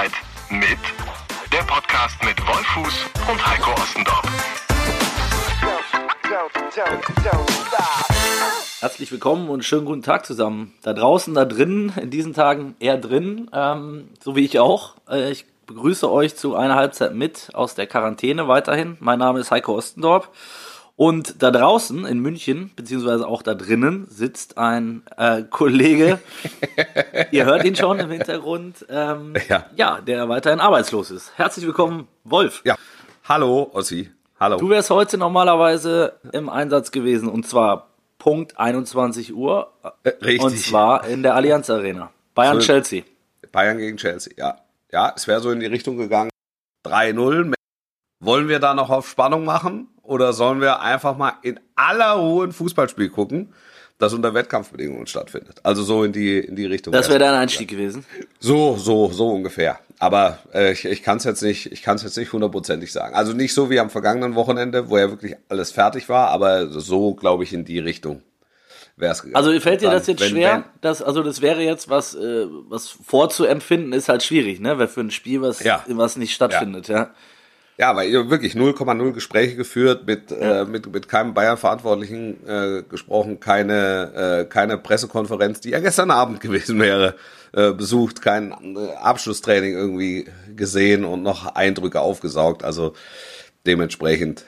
Halbzeit mit der Podcast mit Wolfuß und Heiko Ostendorf. Herzlich willkommen und schönen guten Tag zusammen. Da draußen, da drinnen, in diesen Tagen eher drin, ähm, so wie ich auch. Äh, ich begrüße euch zu einer Halbzeit mit aus der Quarantäne weiterhin. Mein Name ist Heiko Ostendorf. Und da draußen in München, beziehungsweise auch da drinnen, sitzt ein äh, Kollege, ihr hört ihn schon im Hintergrund, ähm, ja. ja, der weiterhin arbeitslos ist. Herzlich willkommen, Wolf. Ja, hallo Ossi, hallo. Du wärst heute normalerweise im Einsatz gewesen und zwar Punkt 21 Uhr. Äh, richtig. Und zwar in der Allianz Arena. Bayern-Chelsea. Bayern gegen Chelsea, ja. Ja, es wäre so in die Richtung gegangen. 3-0. Wollen wir da noch auf Spannung machen? Oder sollen wir einfach mal in aller Ruhe ein Fußballspiel gucken, das unter Wettkampfbedingungen stattfindet? Also so in die, in die Richtung. Das wäre dein Einstieg gewesen? So, so, so ungefähr. Aber äh, ich, ich kann es jetzt nicht, ich kann es jetzt nicht hundertprozentig sagen. Also nicht so wie am vergangenen Wochenende, wo ja wirklich alles fertig war, aber so, glaube ich, in die Richtung wäre es gegangen. Also fällt dir das jetzt wenn, schwer? Wenn, dass, also das wäre jetzt was, äh, was vorzuempfinden, ist halt schwierig, ne? Weil für ein Spiel, was, ja. was nicht stattfindet, ja. ja. Ja, weil ihr wirklich 0,0 Gespräche geführt, mit, ja. äh, mit, mit keinem Bayern-Verantwortlichen äh, gesprochen, keine, äh, keine Pressekonferenz, die ja gestern Abend gewesen wäre, äh, besucht, kein äh, Abschlusstraining irgendwie gesehen und noch Eindrücke aufgesaugt. Also dementsprechend,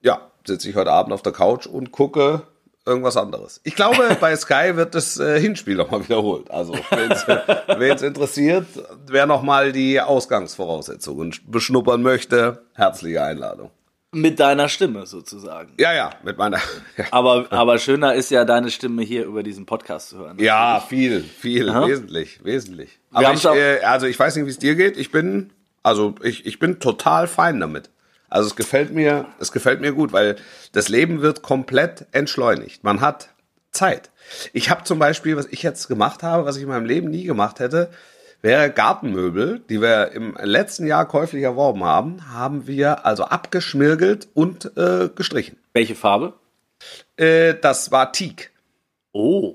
ja, sitze ich heute Abend auf der Couch und gucke irgendwas anderes. Ich glaube, bei Sky wird das äh, Hinspiel nochmal wiederholt. Also, wen es interessiert, wer nochmal die Ausgangsvoraussetzungen beschnuppern möchte, herzliche Einladung. Mit deiner Stimme sozusagen. Ja, ja, mit meiner. Ja. Aber, aber schöner ist ja deine Stimme hier über diesen Podcast zu hören. Ja, viel, viel, Aha. wesentlich, wesentlich. Aber ich, äh, also ich weiß nicht, wie es dir geht. Ich bin, also ich, ich bin total fein damit. Also es gefällt mir, es gefällt mir gut, weil das Leben wird komplett entschleunigt. Man hat Zeit. Ich habe zum Beispiel, was ich jetzt gemacht habe, was ich in meinem Leben nie gemacht hätte, wäre Gartenmöbel, die wir im letzten Jahr käuflich erworben haben, haben wir also abgeschmirgelt und äh, gestrichen. Welche Farbe? Äh, das war Teak. Oh,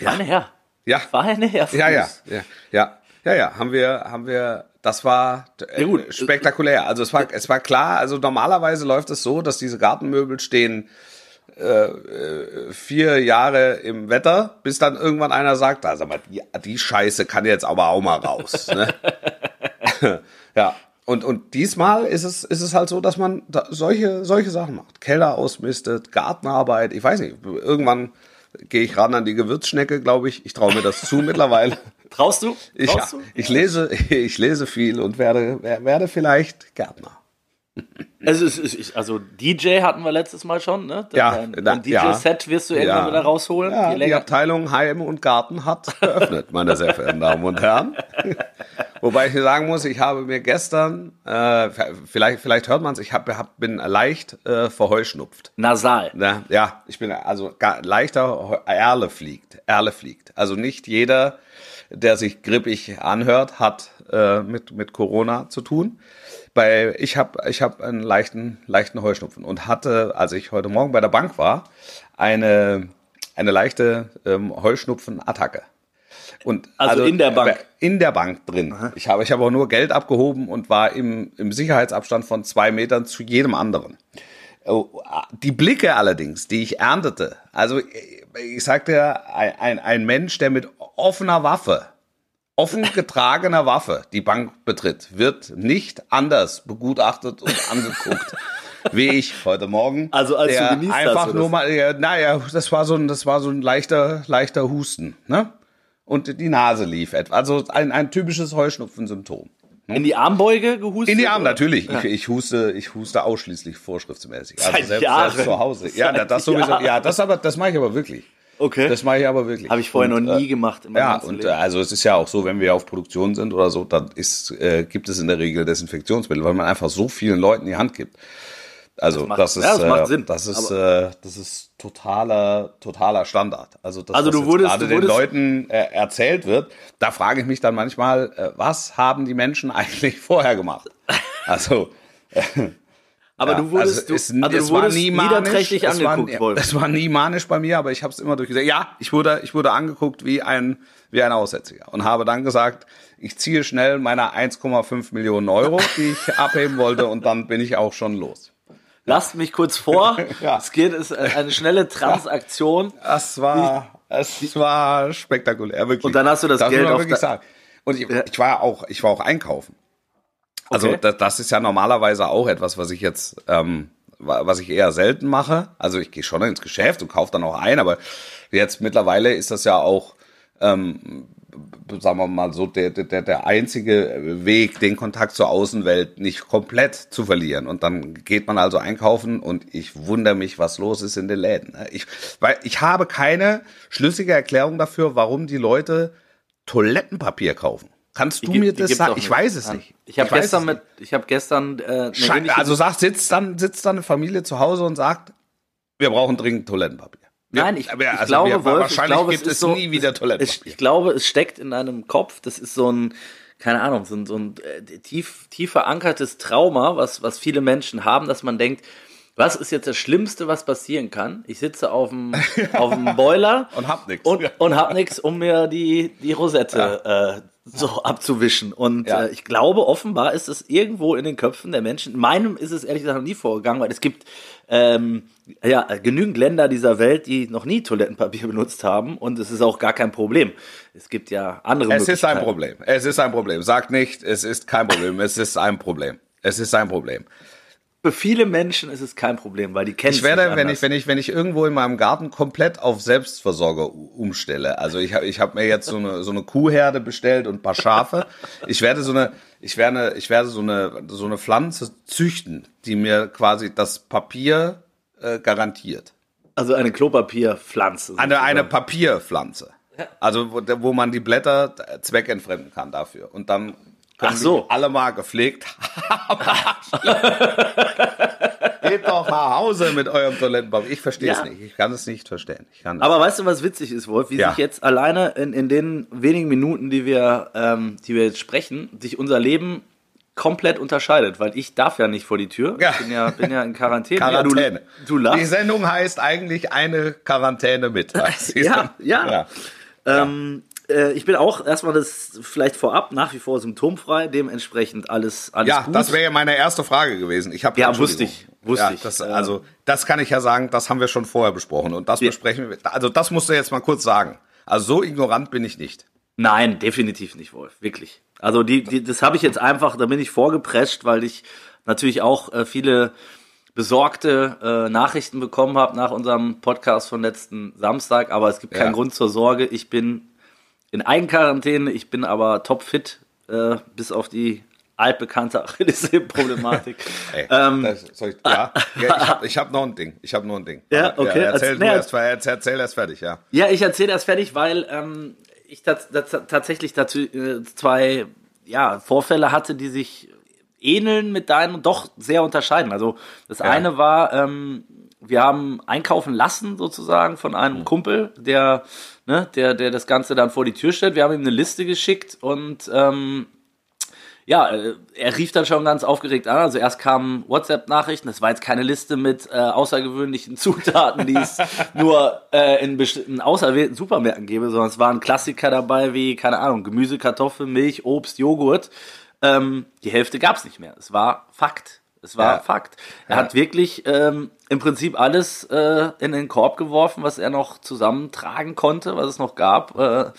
feine ja. Herr. Ja. Feine Herr. Ja, ja, ja, ja, ja, ja, haben wir, haben wir das war äh, ja, spektakulär. Also es war, es war klar, also normalerweise läuft es so, dass diese Gartenmöbel stehen äh, äh vier Jahre im Wetter, bis dann irgendwann einer sagt, also mal, die, die Scheiße kann jetzt aber auch mal raus. ne? ja. Und, und diesmal ist es, ist es halt so, dass man da solche, solche Sachen macht. Keller ausmistet, Gartenarbeit, ich weiß nicht, irgendwann gehe ich ran an die Gewürzschnecke, glaube ich. Ich traue mir das zu mittlerweile. Traust du? Traust ich, du? ich lese, ich lese viel und werde, werde vielleicht Gärtner. Also, also DJ hatten wir letztes Mal schon, ne? Ja, ein, ein DJ-Set wirst du irgendwann ja, wieder rausholen. Ja, die Abteilung Heim und Garten hat geöffnet, meine sehr verehrten Damen und Herren. Wobei ich sagen muss, ich habe mir gestern, äh, vielleicht, vielleicht hört man es, ich hab, hab, bin leicht äh, verheuschnupft. Nasal. Na, ja, ich bin also gar, leichter Erle fliegt. Erle fliegt. Also nicht jeder der sich grippig anhört, hat äh, mit, mit Corona zu tun. Bei, ich habe ich hab einen leichten, leichten Heuschnupfen und hatte, als ich heute Morgen bei der Bank war, eine, eine leichte ähm, Heuschnupfen-Attacke. Und also, also, in der Bank? Äh, in der Bank drin. Aha. Ich habe, ich habe auch nur Geld abgehoben und war im, im Sicherheitsabstand von zwei Metern zu jedem anderen. Oh, die Blicke allerdings, die ich erntete, also ich sagte, ein, ein Mensch, der mit offener Waffe, offen getragener Waffe die Bank betritt, wird nicht anders begutachtet und angeguckt. wie ich heute Morgen. Also als der du genießt einfach hast, nur mal, ja, naja, das war so ein, das war so ein leichter, leichter Husten, ne? Und die Nase lief etwa. Also ein, ein typisches Heuschnupfensymptom. In die Armbeuge gehustet? In die Arme, natürlich. Ja. Ich, ich, huste, ich huste ausschließlich vorschriftsmäßig. Also Seit selbst, Jahren. selbst zu Hause. Ja, Seit das sowieso. Jahren. Ja, das aber, das mache ich aber wirklich. Okay. Das mache ich aber wirklich. Habe ich vorher und, noch nie äh, gemacht. ja, und Leben. also es ist ja auch so, wenn wir auf Produktion sind oder so, dann ist, äh, gibt es in der Regel Desinfektionsmittel, weil man einfach so vielen Leuten die Hand gibt. Also das, macht, das ist, ja, das, macht Sinn. das ist, äh, das ist totaler, totaler Standard. Also das, also du wurdest, gerade den Leuten äh, erzählt wird, da frage ich mich dann manchmal, äh, was haben die Menschen eigentlich vorher gemacht? Also äh, Aber Ja, du wurdest, also es, du, also es du war wurdest nie manisch, niederträchtig es war, angeguckt, Wolf. Es war nie manisch bei mir, aber ich habe es immer durchgesehen. Ja, ich wurde, ich wurde angeguckt wie ein, wie ein Aussätziger und habe dann gesagt, ich ziehe schnell meine 1,5 Millionen Euro, die ich abheben wollte und dann bin ich auch schon los. Lasst mich kurz vor. Ja. Es geht, es ist eine schnelle Transaktion. Es war, es war spektakulär, wirklich. Und dann hast du das muss Geld auf da- sagen. Und ich, ich war auch, ich war auch einkaufen. Also Okay. das, das ist ja normalerweise auch etwas, was ich jetzt, ähm, wa- was ich eher selten mache. Also ich gehe schon ins Geschäft und kaufe dann auch ein, aber jetzt mittlerweile ist das ja auch, ähm, sagen wir mal so, der, der, der einzige Weg, den Kontakt zur Außenwelt nicht komplett zu verlieren. Und dann geht man also einkaufen und ich wundere mich, was los ist in den Läden. ne? Ich, weil ich habe keine schlüssige Erklärung dafür, warum die Leute Toilettenpapier kaufen. Kannst du Die mir das sagen? Ich weiß es Ja. nicht. Ich habe gestern es mit, ich habe gestern äh, also sagt, sitzt dann, sitzt dann eine Familie zu Hause und sagt, wir brauchen dringend Toilettenpapier. Wir- Nein, ich, ich also glaube, wir, Wolf, ich wahrscheinlich glaube, gibt es so, nie wieder Toilettenpapier. ich glaube, es steckt in deinem Kopf. Das ist so ein, keine Ahnung, so ein, so ein äh, tief, tief verankertes Trauma, was, was viele Menschen haben, dass man denkt, was ist jetzt das Schlimmste, was passieren kann? Ich sitze auf dem, auf dem Boiler Und hab nix. und, und hab nix, um mir die, die Rosette äh, so abzuwischen. Und Ja. äh, ich glaube, offenbar ist es irgendwo in den Köpfen der Menschen. In meinem ist es ehrlich gesagt noch nie vorgegangen, weil es gibt ähm, ja genügend Länder dieser Welt, die noch nie Toilettenpapier benutzt haben und es ist auch gar kein Problem. Es gibt ja andere es ist ein. Problem. Es ist ein Problem. Sagt nicht, es ist kein Problem. Es ist ein Problem. Es ist ein Problem. Für viele Menschen ist es kein Problem, weil die kennen Ich werde, wenn ich, wenn ich, wenn ich irgendwo in meinem Garten komplett auf Selbstversorger umstelle. Also ich habe, ich habe mir jetzt so eine, so eine Kuhherde bestellt und ein paar Schafe. Ich werde so eine, ich werde, ich werde so eine, so eine Pflanze züchten, die mir quasi das Papier äh, garantiert. also eine Klopapierpflanze. Eine, eine. Papierpflanze. Also wo, wo man die Blätter zweckentfremden kann dafür. Und dann können Ach so. alle mal gepflegt. Geht doch nach Hause mit eurem Toilettenpapier. Ich verstehe es Ja. nicht. Ich kann es nicht verstehen. Ich kann Aber weißt du, was witzig ist, Wolf? Wie Ja. sich jetzt alleine in, in den wenigen Minuten, die wir, ähm, die wir jetzt sprechen, sich unser Leben komplett unterscheidet, weil ich darf ja nicht vor die Tür. Ja. Ich bin ja, bin ja in Quarantäne. Quarantäne. Du, du Die. Sendung heißt eigentlich eine Quarantäne mit. Ja, ja. ja. Ähm, äh, ich bin auch erstmal das vielleicht vorab nach wie vor symptomfrei, dementsprechend alles, alles Ja, gut. das wäre ja meine erste Frage gewesen. Ich habe Ja, wusste ich, wusste ja. Das, also das kann ich ja sagen, das haben wir schon vorher besprochen und das Ja. besprechen wir. Also das musst du jetzt mal kurz sagen. Also so ignorant bin ich nicht. Nein, definitiv nicht, Wolf. Wirklich. Also die, die, das habe ich jetzt einfach, da bin ich vorgeprescht, weil ich natürlich auch äh, viele besorgte äh, Nachrichten bekommen habe nach unserem Podcast von letzten Samstag. Aber es gibt keinen Ja. Grund zur Sorge. Ich bin in Eigenquarantäne, ich bin aber topfit, äh, bis auf die altbekannte Achillessehnenproblematik. Ähm, ja, ja, ich habe hab noch ein Ding. Ich habe noch ein Ding. Ja, okay. erzähl, Als- du nee, erst, erzähl, erzähl erst fertig, ja. Ja, ich erzähle das fertig, weil ähm, ich tats tats tatsächlich dazu äh, zwei ja, Vorfälle hatte, die sich ähneln mit deinen und doch sehr unterscheiden. Also das eine war, ähm, wir haben einkaufen lassen sozusagen von einem Kumpel, der, ne, der, der das Ganze dann vor die Tür stellt. Wir haben ihm eine Liste geschickt und ähm, ja, äh, er rief dann schon ganz aufgeregt an. Also erst kamen WhatsApp-Nachrichten. Das war jetzt keine Liste mit äh, außergewöhnlichen Zutaten, die es nur äh, in bestimmten auserwählten Supermärkten gäbe, sondern es waren Klassiker dabei wie, keine Ahnung, Gemüse, Kartoffeln, Milch, Obst, Joghurt. Ähm, die Hälfte gab es nicht mehr. Es war Fakt. Es war Ja. Fakt. Er hat wirklich ähm, im Prinzip alles äh, in den Korb geworfen, was er noch zusammentragen konnte, was es noch gab. Äh,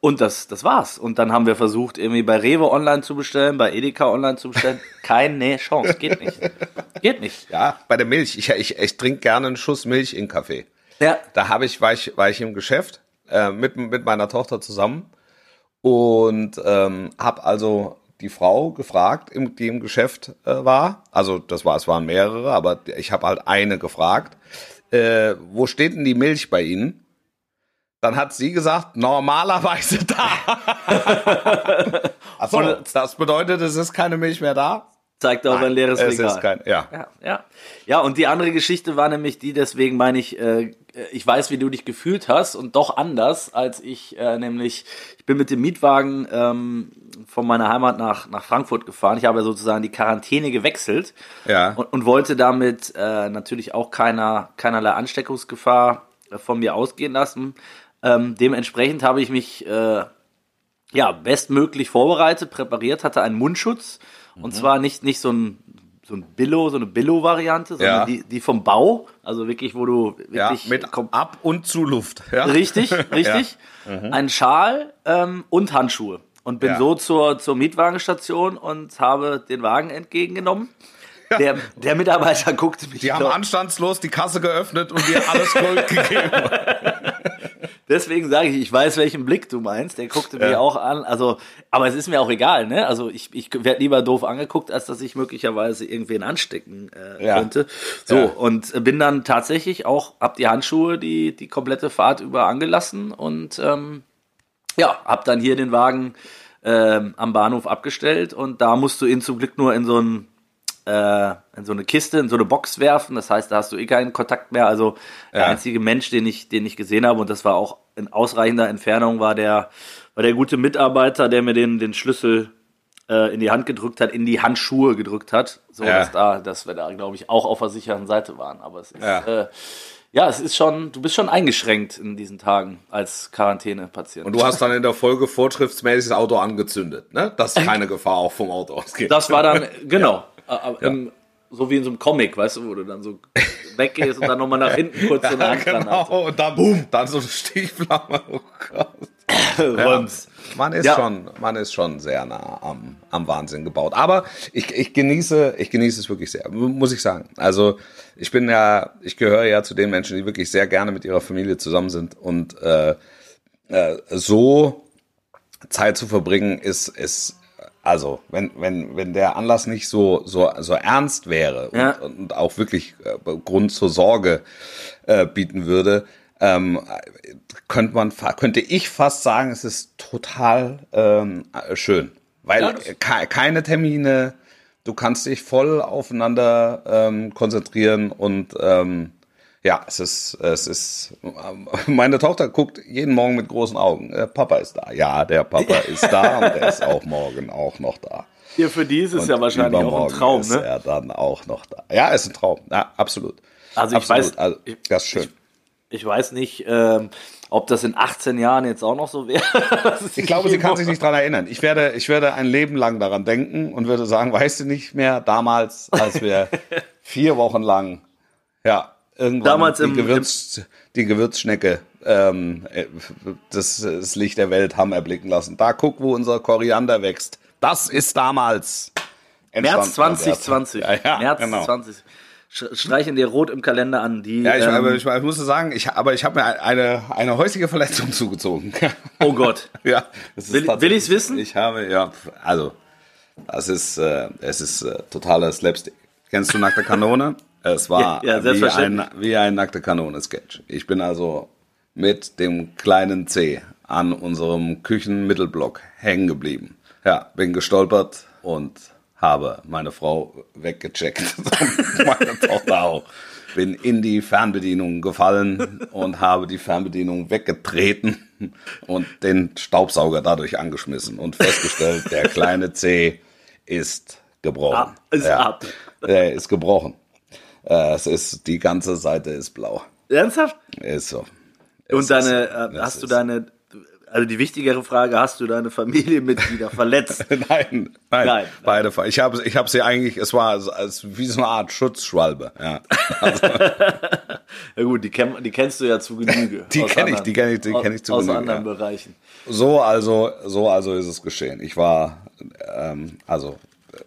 und das, das war's. Und dann haben wir versucht, irgendwie bei Rewe online zu bestellen, bei Edeka online zu bestellen. Keine Chance. Geht nicht. Geht nicht. Ja, bei der Milch. Ich, ich, ich trinke gerne einen Schuss Milch in Kaffee. Ja. Da habe ich, war ich, war ich im Geschäft äh, mit, mit meiner Tochter zusammen und ähm, habe also die Frau gefragt, im, die im Geschäft äh, war. Also das war, es waren mehrere, aber ich habe halt eine gefragt. Äh, wo steht denn die Milch bei Ihnen? Dann hat sie gesagt, normalerweise da. Achso, das bedeutet, es ist keine Milch mehr da? Zeigt auch ein leeres es Regal. ist kein, ja. Ja, ja. Ja, und die andere Geschichte war nämlich die, deswegen meine ich, äh, ich weiß, wie du dich gefühlt hast und doch anders, als ich äh, nämlich, ich bin mit dem Mietwagen ähm, von meiner Heimat nach, nach Frankfurt gefahren. Ich habe sozusagen die Quarantäne gewechselt Ja. und, und wollte damit äh, natürlich auch keiner, keinerlei Ansteckungsgefahr äh, von mir ausgehen lassen. Ähm, dementsprechend habe ich mich äh, ja, bestmöglich vorbereitet, präpariert, hatte einen Mundschutz. Mhm. Und zwar nicht, nicht so ein, so ein Billo, so eine Billo-Variante, sondern Ja. die, die vom Bau. Also wirklich, wo du Ja, wirklich mit kom- Ab- und Zuluft. Ja. Richtig, richtig. Ein Schal ähm, und Handschuhe. Und bin Ja. so zur, zur Mietwagenstation und habe den Wagen entgegengenommen. Der, der Mitarbeiter guckte mich Die haben doch- anstandslos die Kasse geöffnet und dir alles Gold gegeben. Deswegen sage ich, ich weiß, welchen Blick du meinst. Der guckte mir Ja. auch an. Also, aber es ist mir auch egal, ne? Also ich, ich werde lieber doof angeguckt, als dass ich möglicherweise irgendwen anstecken äh, Ja. könnte. So, Ja. und bin dann tatsächlich auch, hab die Handschuhe die, die komplette Fahrt über angelassen und ähm, ja, hab dann hier den Wagen ähm, am Bahnhof abgestellt und da musst du ihn zum Glück nur in so ein äh, in so eine Kiste, in so eine Box werfen. Das heißt, da hast du eh keinen Kontakt mehr. Also der Ja. einzige Mensch, den ich, den ich gesehen habe, und das war auch in ausreichender Entfernung, war der, war der gute Mitarbeiter, der mir den, den Schlüssel äh, in die Hand gedrückt hat, in die Handschuhe gedrückt hat, so Ja. dass da, dass wir da, glaube ich, auch auf der sicheren Seite waren. Aber es ist, Ja. äh, ja, es ist schon, du bist schon eingeschränkt in diesen Tagen als Quarantänepatient. Und du hast dann in der Folge vorschriftsmäßig das Auto angezündet, ne? Dass keine Gefahr auch vom Auto ausgeht. Das war dann, genau, äh, im, so wie in so einem Comic, weißt du, wo du dann so weggehst und dann nochmal nach hinten kurz so eine ja, Handgranate. genau. Und dann, boom, dann so eine Stichflamme. Oh Gott. Rums. Man ist Ja. schon, man ist schon sehr nah am, am Wahnsinn gebaut. Aber ich, ich genieße, ich genieße es wirklich sehr, mu- muss ich sagen. Also ich bin ja, ich gehöre ja zu den Menschen, die wirklich sehr gerne mit ihrer Familie zusammen sind und äh, äh, so Zeit zu verbringen ist, ist also wenn wenn wenn der Anlass nicht so so so ernst wäre und, Ja. und auch wirklich äh, Grund zur Sorge äh, bieten würde, ähm, könnte man könnte ich fast sagen, es ist total ähm, äh, schön, weil Ja, ke keine Termine, du kannst dich voll aufeinander ähm, konzentrieren und ähm, ja, es ist, es ist, ähm, meine Tochter guckt jeden Morgen mit großen Augen. Äh, Papa ist da. Ja, der Papa ist da und der ist auch morgen auch noch da. Hier für die ist es ja Und wahrscheinlich auch ein Traum, ist ne? er dann auch noch da. Ja, ist ein Traum. Ja, absolut. Also ich absolut. weiß- also, das ist schön. Ich weiß nicht, ähm, ob das in 18 Jahren jetzt auch noch so wäre. Ich glaube, sie kann sich nicht dran erinnern. Ich werde, ich werde ein Leben lang daran denken und würde sagen, weißt du nicht mehr, damals, als wir vier Wochen lang, ja, irgendwann Damals die, im- Gewürz, die Gewürzschnecke ähm, äh, das, das Licht der Welt haben erblicken lassen. Da guck, wo unser Koriander wächst. Das ist damals. März entstanden. 2020. Ja, ja, März genau. 20. Streichen dir rot im Kalender an. Die, Ja, ich, ähm, aber ich, ich muss sagen, ich, aber ich habe mir eine, eine häusliche Verletzung zugezogen. oh Gott. Ja, Will- will ich's wissen? Ich habe, ja, also, das ist, äh, es ist äh, totaler Slapstick. Kennst du Nackte Kanone? Es war Ja, ja, wie, ein, wie ein Nackte Kanone-Sketch. Ich bin also mit dem kleinen C an unserem Küchenmittelblock hängen geblieben. Ja, bin gestolpert und habe meine Frau weggecheckt. Und meine Tochter auch. Bin in die Fernbedienung gefallen und habe die Fernbedienung weggetreten und den Staubsauger dadurch angeschmissen und festgestellt, der kleine C ist gebrochen. Ah, ist ab. Der ist gebrochen. Äh, Es ist, die ganze Seite ist blau. Ernsthaft? Ist so. Und Es deine, ist- äh, hast du deine, also die wichtigere Frage, hast du deine Familienmitglieder verletzt? Nein, nein, Nein. beide. Ich habe, ich habe sie eigentlich. Es war als wie so eine Art Schutzschwalbe. Ja, Ja gut, die, kenn, die kennst du ja zu Genüge. Die Aus kenn ich, die kenn ich- die ich zu Aus Genüge, anderen ja. Bereichen. so also, so also ist es geschehen. Ich war, ähm, also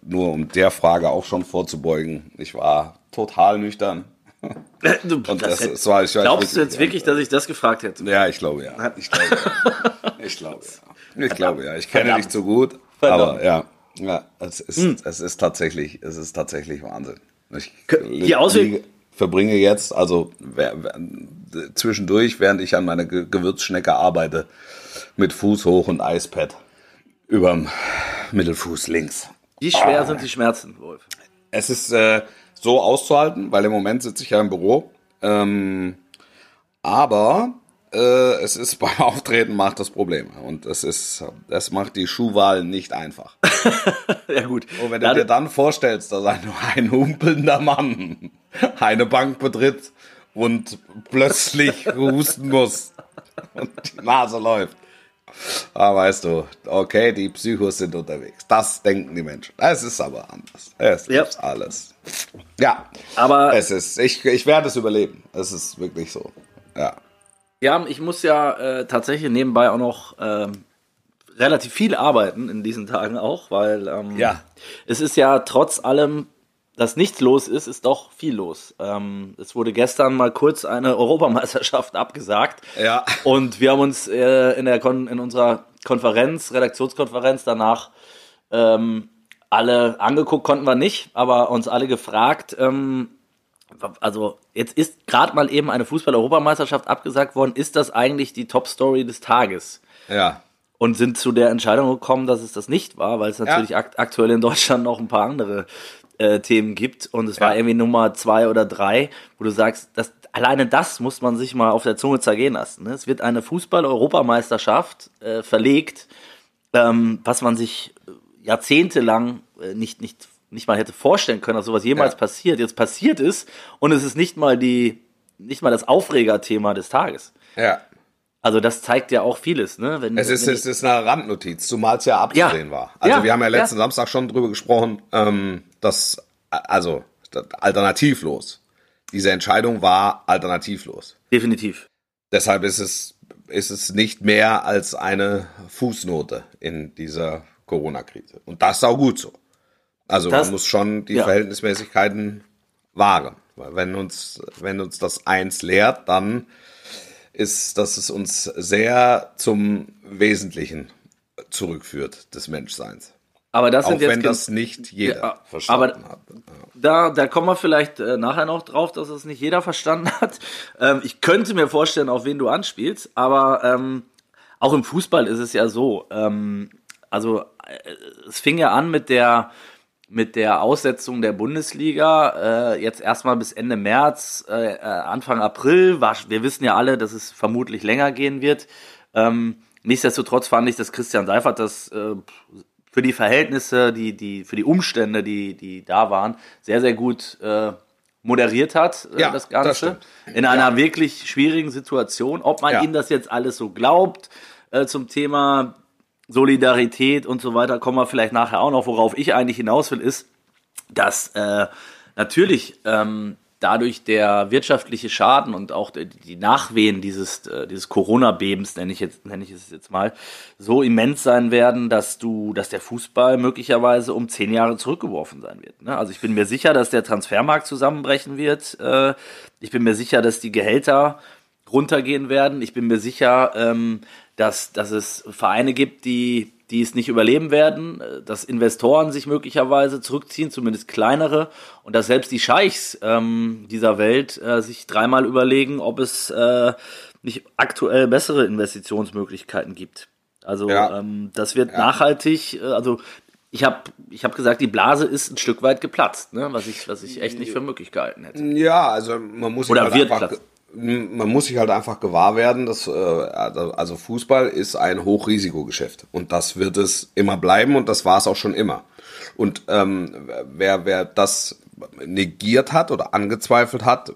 nur um der Frage auch schon vorzubeugen. Ich war total nüchtern. Und das das, war ich. glaubst du jetzt wirklich, dass ich das gefragt hätte? Ja, ich glaube ja. Ich glaube ja. Ich glaube ja. Ich glaube ja. Ich kenne Verdammt. dich zu gut, Verdammt. aber ja, ja, es ist, es ist tatsächlich, es ist tatsächlich Wahnsinn. Ich die Ausweg- verbringe jetzt, also zwischendurch, während ich an meiner Ge Gewürzschnecke arbeite, mit Fuß hoch und Eispad überm Mittelfuß links. Wie schwer sind die Schmerzen, Wolf? Es ist äh, so auszuhalten, weil im Moment sitze ich ja im Büro. Ähm, aber äh, es ist beim Auftreten macht das Probleme. Und es ist, das macht die Schuhwahl nicht einfach. ja, gut. Und wenn du dir dann vorstellst, dass ein, ein humpelnder Mann eine Bank betritt und plötzlich husten muss und die Nase läuft. Ah, weißt du, okay, die Psychos sind unterwegs. Das denken die Menschen. Es ist aber anders. Es Ja. ist alles. Ja, Aber es ist, ich, ich werde es überleben. Es ist wirklich so. Ja. ja, ich muss ja äh, tatsächlich nebenbei auch noch ähm, relativ viel arbeiten in diesen Tagen auch, weil ähm, Ja. es ist ja trotz allem, dass nichts los ist, ist doch viel los. Ähm, es wurde gestern mal kurz eine Europameisterschaft abgesagt. Ja. Und wir haben uns äh, in, der Kon in unserer Konferenz, Redaktionskonferenz danach ähm, alle angeguckt, konnten wir nicht, aber uns alle gefragt, ähm, also jetzt ist gerade mal eben eine Fußball-Europameisterschaft abgesagt worden, ist das eigentlich die Top-Story des Tages? Ja. Und sind zu der Entscheidung gekommen, dass es das nicht war, weil es natürlich akt aktuell in Deutschland noch ein paar andere äh, Themen gibt und es war Ja. irgendwie Nummer zwei oder drei, wo du sagst, dass alleine das muss man sich mal auf der Zunge zergehen lassen. Ne? Es wird eine Fußball-Europameisterschaft äh, verlegt, ähm, was man sich jahrzehntelang äh, nicht, nicht, nicht mal hätte vorstellen können, dass sowas jemals Ja. passiert. Jetzt passiert ist und es ist nicht mal die, nicht mal das Aufregerthema des Tages. Ja. Also das zeigt ja auch vieles, ne? Wenn, Es ist, es ist eine Randnotiz, zumal es ja abzusehen Ja. war. Also Ja, wir haben ja letzten. Samstag schon drüber gesprochen, ähm, dass, also das- alternativlos. Diese Entscheidung war alternativlos. definitiv. Deshalb ist es, ist es nicht mehr als eine Fußnote in dieser Corona-Krise. Und das ist auch gut so. Also Das- man muss schon die ja. Verhältnismäßigkeiten wahren. Weil wenn uns, wenn uns das eins lehrt, dann ist, dass es uns sehr zum Wesentlichen zurückführt des Menschseins. Aber das Auch sind jetzt wenn das nicht jeder Ja, verstanden aber- hat. da, da kommen wir vielleicht äh, nachher noch drauf, dass es nicht jeder verstanden hat. Ähm, ich könnte mir vorstellen, auf wen du anspielst, aber ähm, auch im Fußball ist es ja so. Ähm, also äh, es fing ja an mit der mit der Aussetzung der Bundesliga äh, jetzt erstmal bis Ende März, äh, äh, Anfang April. War, wir wissen ja alle, dass es vermutlich länger gehen wird. Ähm, nichtsdestotrotz fand ich, dass Christian Seifert das äh, für die Verhältnisse, die, die, für die Umstände, die, die da waren, sehr, sehr gut äh, moderiert hat, äh, Ja, das das Ganze. stimmt. in einer wirklich schwierigen Situation. Ob man Ja. ihm das jetzt alles so glaubt äh, zum Thema Solidarität und so weiter, kommen wir vielleicht nachher auch noch. Worauf ich eigentlich hinaus will, ist, dass äh, natürlich ähm, dadurch der wirtschaftliche Schaden und auch die, Nachwehen dieses, äh, dieses Corona-Bebens, nenne ich jetzt, nenne ich es jetzt mal, so immens sein werden, dass du, dass der Fußball möglicherweise um zehn Jahre zurückgeworfen sein wird. Ne? Also ich bin mir sicher, dass der Transfermarkt zusammenbrechen wird. Äh, ich bin mir sicher, dass die Gehälter runtergehen werden. Ich bin mir sicher, ähm, dass, dass es Vereine gibt, die, die es nicht überleben werden, äh, dass Investoren sich möglicherweise zurückziehen, zumindest kleinere, und dass selbst die Scheichs ähm, dieser Welt äh, sich dreimal überlegen, ob es äh, nicht aktuell bessere Investitionsmöglichkeiten gibt. Also Ja. ähm, das wird nachhaltig, äh, also ich habe ich hab gesagt, die Blase ist ein Stück weit geplatzt, ne? was, ich, was ich echt nicht für möglich gehalten hätte. Ja, also man muss Oder halt wird einfach, platzen. Man muss sich halt einfach gewahr werden, dass äh, also Fußball ist ein Hochrisikogeschäft und das wird es immer bleiben und das war es auch schon immer. Und ähm, wer wer das negiert hat oder angezweifelt hat,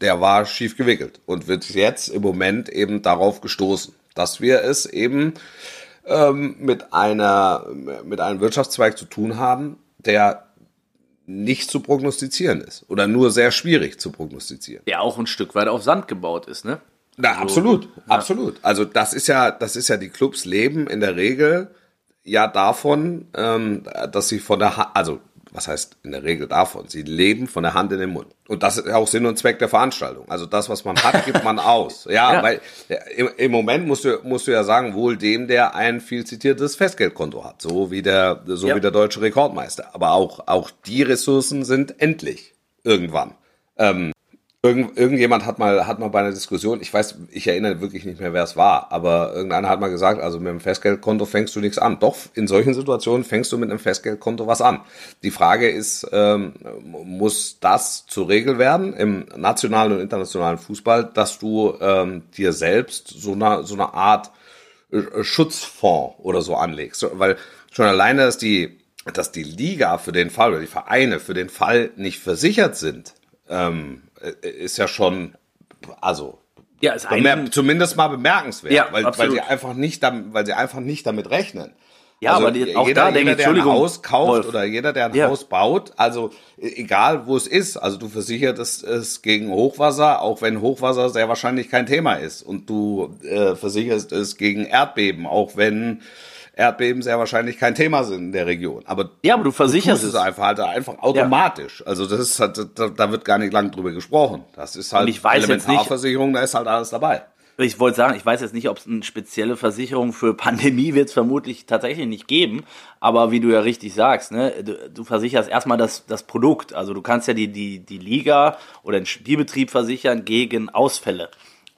der war schief gewickelt und wird jetzt im Moment eben darauf gestoßen, dass wir es eben ähm, mit einer mit einem Wirtschaftszweig zu tun haben, der nicht zu prognostizieren ist oder nur sehr schwierig zu prognostizieren. Der auch ein Stück weit auf Sand gebaut ist, ne? Na, absolut, absolut. Also das ist ja, das ist ja die Clubs leben in der Regel ja davon, ähm, dass sie von der Hand, also was heißt in der Regel davon? Sie leben von der Hand in den Mund. Und das ist auch Sinn und Zweck der Veranstaltung. Also das, was man hat, gibt man aus. Ja, Ja. weil im, im Moment musst du, musst du ja sagen, wohl dem, der ein viel zitiertes Festgeldkonto hat, so wie der, so Ja. wie der deutsche Rekordmeister. Aber auch, auch die Ressourcen sind endlich irgendwann. Ähm, Irgend, irgendjemand hat mal, hat mal bei einer Diskussion, ich weiß, ich erinnere wirklich nicht mehr, wer es war, aber irgendeiner hat mal gesagt, also mit einem Festgeldkonto fängst du nichts an. Doch, in solchen Situationen fängst du mit einem Festgeldkonto was an. Die Frage ist, ähm, muss das zur Regel werden im nationalen und internationalen Fußball, dass du ähm, dir selbst so eine, so eine Art äh, Schutzfonds oder so anlegst? Weil schon alleine, dass die, dass die Liga für den Fall oder die Vereine für den Fall nicht versichert sind, ähm, äh, ist ja schon, also Ja, ist bemer eigentlich, zumindest mal bemerkenswert, Ja, weil, weil sie einfach nicht, weil sie einfach nicht damit rechnen. Ja, aber die- auch jeder, da denke jeder, der ein Haus kauft Wolf. oder jeder, der ein Ja. Haus baut, also e- egal wo es ist, also du versicherst es gegen Hochwasser, auch wenn Hochwasser sehr wahrscheinlich kein Thema ist, und du äh, versicherst es gegen Erdbeben, auch wenn Erdbeben sehr wahrscheinlich kein Thema sind in der Region. Aber ja, aber du versicherst tust es. einfach halt einfach automatisch. Also das ist halt, da, da wird gar nicht lang drüber gesprochen. Das ist halt Und ich weiß jetzt nicht- Elementarversicherung, da ist halt alles dabei. Ich wollte sagen, ich weiß jetzt nicht, ob es eine spezielle Versicherung für Pandemie wird es vermutlich tatsächlich nicht geben. Aber wie du ja richtig sagst, ne, du, du versicherst erstmal das, das Produkt. Also du kannst ja die, die, die Liga oder den Spielbetrieb versichern gegen Ausfälle.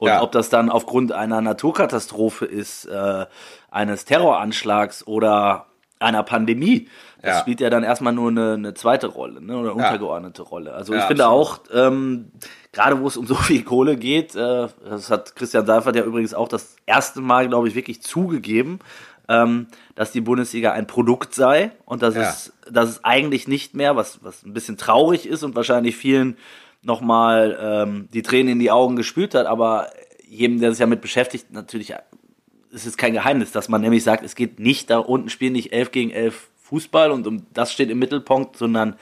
Und Ja. ob das dann aufgrund einer Naturkatastrophe ist, äh, eines Terroranschlags oder einer Pandemie, das Ja. spielt ja dann erstmal nur eine, eine zweite Rolle, ne, oder eine untergeordnete Rolle. Also ich Ja, finde absolut. auch, ähm, gerade wo es um so viel Kohle geht, äh, das hat Christian Seifert ja übrigens auch das erste Mal, glaube ich, wirklich zugegeben, ähm, dass die Bundesliga ein Produkt sei und dass, Ja. es, dass es eigentlich nicht mehr, was, was ein bisschen traurig ist und wahrscheinlich vielen nochmal ähm, die Tränen in die Augen gespült hat, aber jedem, der sich damit beschäftigt, natürlich ist es kein Geheimnis, dass man nämlich sagt, es geht nicht da unten spielen nicht 11 gegen 11 Fußball und um das steht im Mittelpunkt, sondern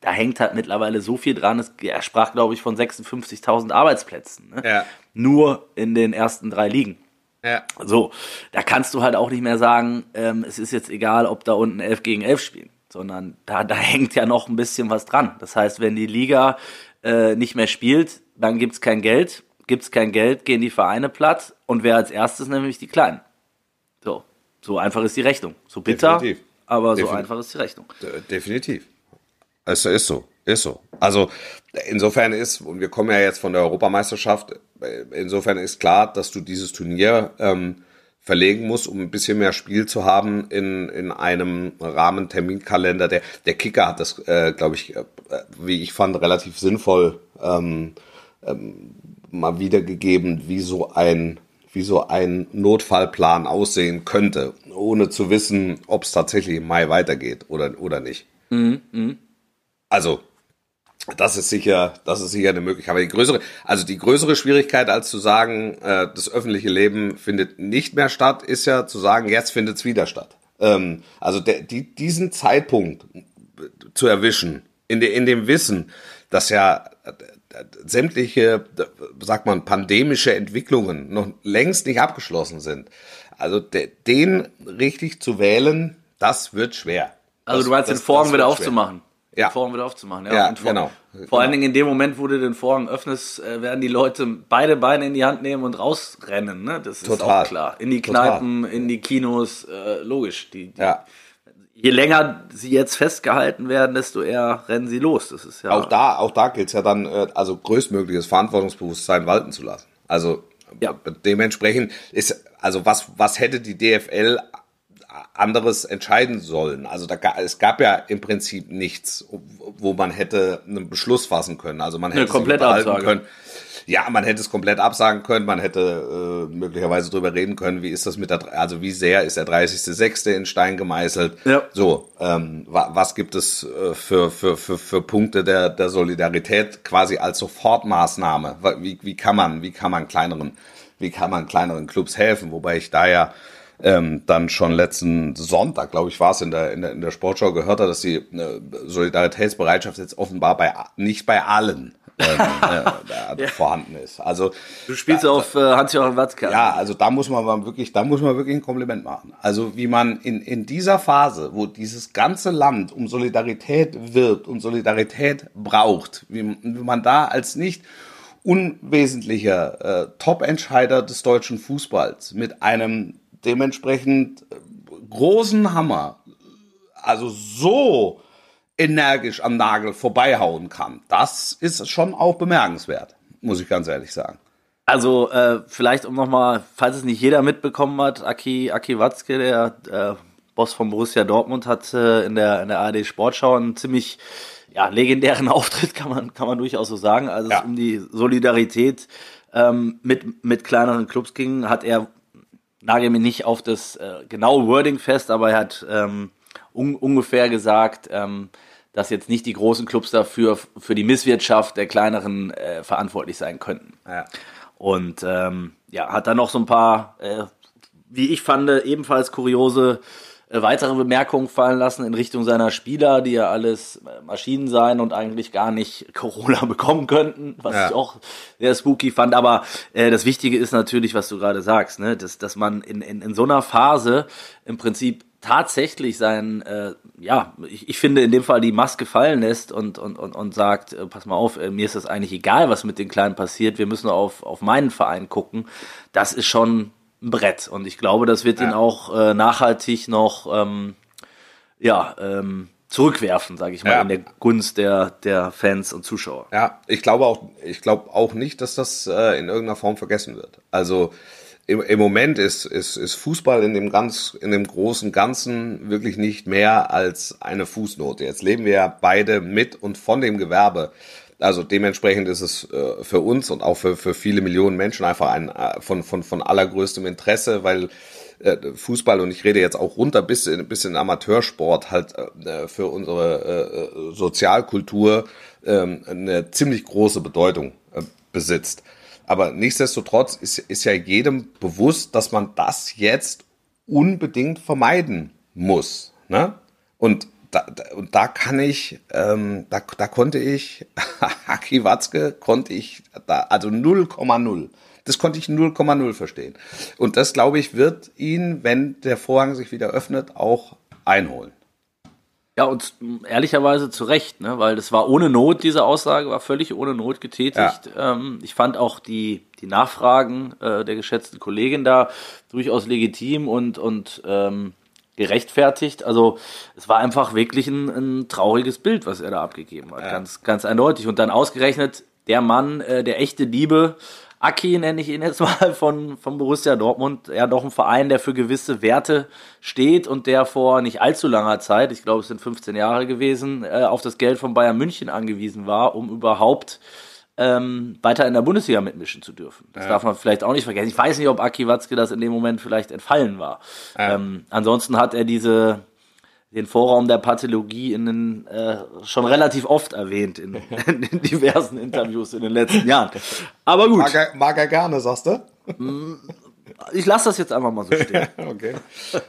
da hängt halt mittlerweile so viel dran. Es, er sprach, glaube ich, von 56.000 Arbeitsplätzen. Ne? Ja. Nur in den ersten drei Ligen. Ja. So, da kannst du halt auch nicht mehr sagen, ähm, es ist jetzt egal, ob da unten 11 gegen 11 spielen, sondern da, da hängt ja noch ein bisschen was dran. Das heißt, wenn die Liga äh, nicht mehr spielt, dann gibt's kein Geld. Gibt's kein Geld, gehen die Vereine platt und wer als erstes nämlich die Kleinen. So, so einfach ist die Rechnung. So bitter, Definitiv. aber so Definitiv. einfach ist die Rechnung. Definitiv. Es ist so, ist so. Also insofern ist, und wir kommen ja jetzt von der Europameisterschaft, insofern ist klar, dass du dieses Turnier ähm, verlegen musst, um ein bisschen mehr Spiel zu haben in, in einem Rahmenterminkalender. Der, der Kicker hat das, äh, glaube ich, äh, wie ich fand, relativ sinnvoll ähm, ähm, mal wiedergegeben, wie so ein wie so ein Notfallplan aussehen könnte, ohne zu wissen, ob es tatsächlich im Mai weitergeht oder, oder nicht. Also, das ist sicher, das ist sicher eine Möglichkeit. Aber die größere, also die größere Schwierigkeit, als zu sagen, äh, das öffentliche Leben findet nicht mehr statt, ist ja zu sagen, jetzt findet es wieder statt. Ähm, also der, die, diesen Zeitpunkt zu erwischen, in, de, in dem Wissen, dass ja äh, sämtliche, sagt man, pandemische Entwicklungen noch längst nicht abgeschlossen sind. Also de, den richtig zu wählen, das wird schwer. Also das, du meinst das- den das wieder aufzumachen. Ja. Den Vorhang wieder aufzumachen, ja. Ja, vor, genau. Vor allen. Dingen in dem Moment, wo du den Vorhang öffnest, äh, werden die Leute beide Beine in die Hand nehmen und rausrennen. Ne? Das ist Total. auch klar. In die Total. Kneipen, in die Kinos, äh, logisch. Die, die, Ja. Je länger sie jetzt festgehalten werden, desto eher rennen sie los. Das ist ja Auch da, auch da gilt es ja dann, äh, also größtmögliches Verantwortungsbewusstsein walten zu lassen. Also Ja. dementsprechend ist, also was, was hätte die DFL anderes entscheiden sollen? Also da, es gab ja im Prinzip nichts, wo man hätte einen Beschluss fassen können. Also man hätte sich Komplettabsage. unterhalten können. Ja, man hätte es komplett absagen können, man hätte äh, möglicherweise drüber reden können, wie ist das mit der, also wie sehr ist der 30.06. in Stein gemeißelt. Ja. So, ähm, wa was gibt es äh, für, für, für, für Punkte der, der Solidarität quasi als Sofortmaßnahme? Wie, wie kann man, wie kann man kleineren, wie kann man kleineren Clubs helfen? Wobei ich da ja ähm, dann schon letzten Sonntag, glaube ich, war es in der, in der, in der Sportschau gehört hat, dass die äh, Solidaritätsbereitschaft jetzt offenbar bei nicht bei allen ähm, äh, äh, vorhanden ist. Also Du spielst auf äh, Hans-Joachim Watzke. ja, also da muss man mal wirklich, da muss man wirklich ein Kompliment machen. Also wie man in, in dieser Phase, wo dieses ganze Land um Solidarität wirbt und Solidarität braucht, wie, wie man da als nicht unwesentlicher äh, Top-Entscheider des deutschen Fußballs mit einem dementsprechend äh, großen Hammer, also so energisch am Nagel vorbeihauen kann, das ist schon auch bemerkenswert. muss ich ganz ehrlich sagen. Also äh, vielleicht um nochmal, falls es nicht jeder mitbekommen hat, Aki, Aki Watzke, der äh, Boss von Borussia Dortmund, hat äh, in, der, in der ARD Sportschau einen ziemlich ja, legendären Auftritt, kann man, kann man durchaus so sagen. Also ja. es um die Solidarität ähm, mit, mit kleineren Clubs ging, hat er, nagel mir nicht auf das äh, genaue Wording fest, aber er hat ähm, un ungefähr gesagt, ähm, dass jetzt nicht die großen Clubs dafür für die Misswirtschaft der kleineren äh, verantwortlich sein könnten. Ja. Und ähm, ja, hat dann noch so ein paar, äh, wie ich fand, ebenfalls kuriose weitere Bemerkungen fallen lassen in Richtung seiner Spieler, die ja alles äh, Maschinen seien und eigentlich gar nicht Corona bekommen könnten, was ja. ich auch sehr spooky fand. Aber äh, das Wichtige ist natürlich, was du gerade sagst, ne? dass, dass man in, in, in so einer Phase im Prinzip tatsächlich sein, äh, ja, ich, ich finde in dem Fall die Maske fallen lässt und, und, und, und sagt, äh, pass mal auf, äh, mir ist das eigentlich egal, was mit den Kleinen passiert, wir müssen auf, auf meinen Verein gucken, das ist schon ein Brett. Und ich glaube, das wird ja. ihn auch äh, nachhaltig noch ähm, ja, ähm, zurückwerfen, sage ich mal, ja. in der Gunst der, der Fans und Zuschauer. Ja, ich glaube auch, ich glaube auch nicht, dass das äh, in irgendeiner Form vergessen wird. Also im, im Moment ist, ist, ist Fußball in dem ganz, in dem großen Ganzen wirklich nicht mehr als eine Fußnote. Jetzt leben wir ja beide mit und von dem Gewerbe. Also dementsprechend ist es äh, für uns und auch für, für viele Millionen Menschen einfach ein äh, von, von, von allergrößtem Interesse, weil äh, Fußball und ich rede jetzt auch runter bis in, bis in Amateursport halt äh, für unsere äh, Sozialkultur äh, eine ziemlich große Bedeutung äh, besitzt. Aber nichtsdestotrotz ist, ist ja jedem bewusst, dass man das jetzt unbedingt vermeiden muss. Ne? Und da, da, und da kann ich, ähm, da, da konnte ich, Haki Watzke konnte ich, da, also 0,0. Das konnte ich 0,0 verstehen. Und das, glaube ich, wird ihn, wenn der Vorhang sich wieder öffnet, auch einholen. Ja, und ehrlicherweise zu Recht, ne? weil das war ohne Not, diese Aussage war völlig ohne Not getätigt. Ja. Ähm, ich fand auch die, die Nachfragen äh, der geschätzten Kollegin da durchaus legitim und, und ähm, gerechtfertigt. Also es war einfach wirklich ein, ein trauriges Bild, was er da abgegeben hat, ja. ganz, ganz eindeutig. Und dann ausgerechnet der Mann, äh, der echte Liebe, Aki nenne ich ihn jetzt mal von, von Borussia Dortmund, ja doch ein Verein, der für gewisse Werte steht und der vor nicht allzu langer Zeit, ich glaube es sind 15 Jahre gewesen, äh, auf das Geld von Bayern München angewiesen war, um überhaupt ähm, weiter in der Bundesliga mitmischen zu dürfen. Das ja. darf man vielleicht auch nicht vergessen. Ich weiß nicht, ob Aki Watzke das in dem Moment vielleicht entfallen war. Ja. Ähm, ansonsten hat er diese den Vorraum der Pathologie in den, äh, schon relativ oft erwähnt in, in, diversen Interviews in den letzten Jahren. Aber gut. Mag er, mag er gerne, sagst du? Ich lasse das jetzt einfach mal so stehen. okay.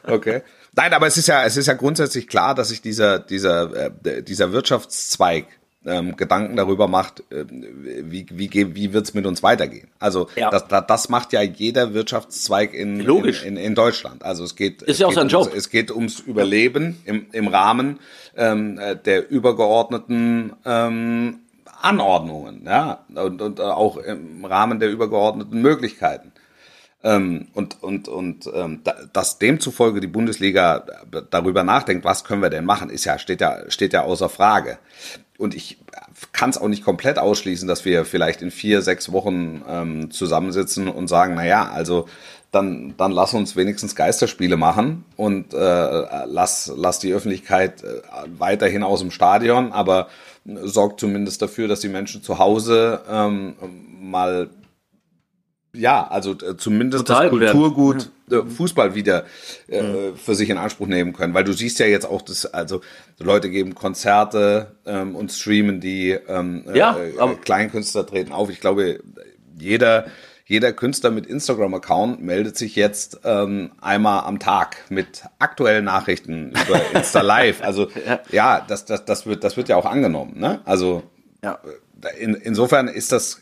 Okay. Nein, aber es ist ja, es ist ja grundsätzlich klar, dass sich dieser, dieser, äh, dieser Wirtschaftszweig ähm, Gedanken darüber macht, äh, wie, wie, wie wird's mit uns weitergehen. Also ja. das, das macht ja jeder Wirtschaftszweig in, Logisch. in, in, in Deutschland. Also es geht, ist es ja auch sein Job. es geht ums Überleben im, im Rahmen ähm, der übergeordneten ähm, Anordnungen, ja, und, und auch im Rahmen der übergeordneten Möglichkeiten. Ähm, und und, und ähm, dass demzufolge die Bundesliga darüber nachdenkt, was können wir denn machen, ist ja, steht ja, steht ja außer Frage. Und ich kann es auch nicht komplett ausschließen, dass wir vielleicht in vier, sechs Wochen ähm, zusammensitzen und sagen, na ja, also dann, dann lass uns wenigstens Geisterspiele machen und äh, lass, lass die Öffentlichkeit äh, weiterhin aus dem Stadion, aber sorgt zumindest dafür, dass die Menschen zu Hause ähm, mal ja, also äh, zumindest Total das Kulturgut äh, Fußball wieder äh, mhm. für sich in Anspruch nehmen können. Weil du siehst ja jetzt auch, dass also Leute geben Konzerte ähm, und streamen die ähm, ja, äh, Kleinkünstler treten auf. Ich glaube, jeder jeder Künstler mit Instagram-Account meldet sich jetzt ähm, einmal am Tag mit aktuellen Nachrichten über Insta Live. Also ja, ja das, das, das, wird, das wird ja auch angenommen. Ne? Also ja. Äh, in, insofern ist das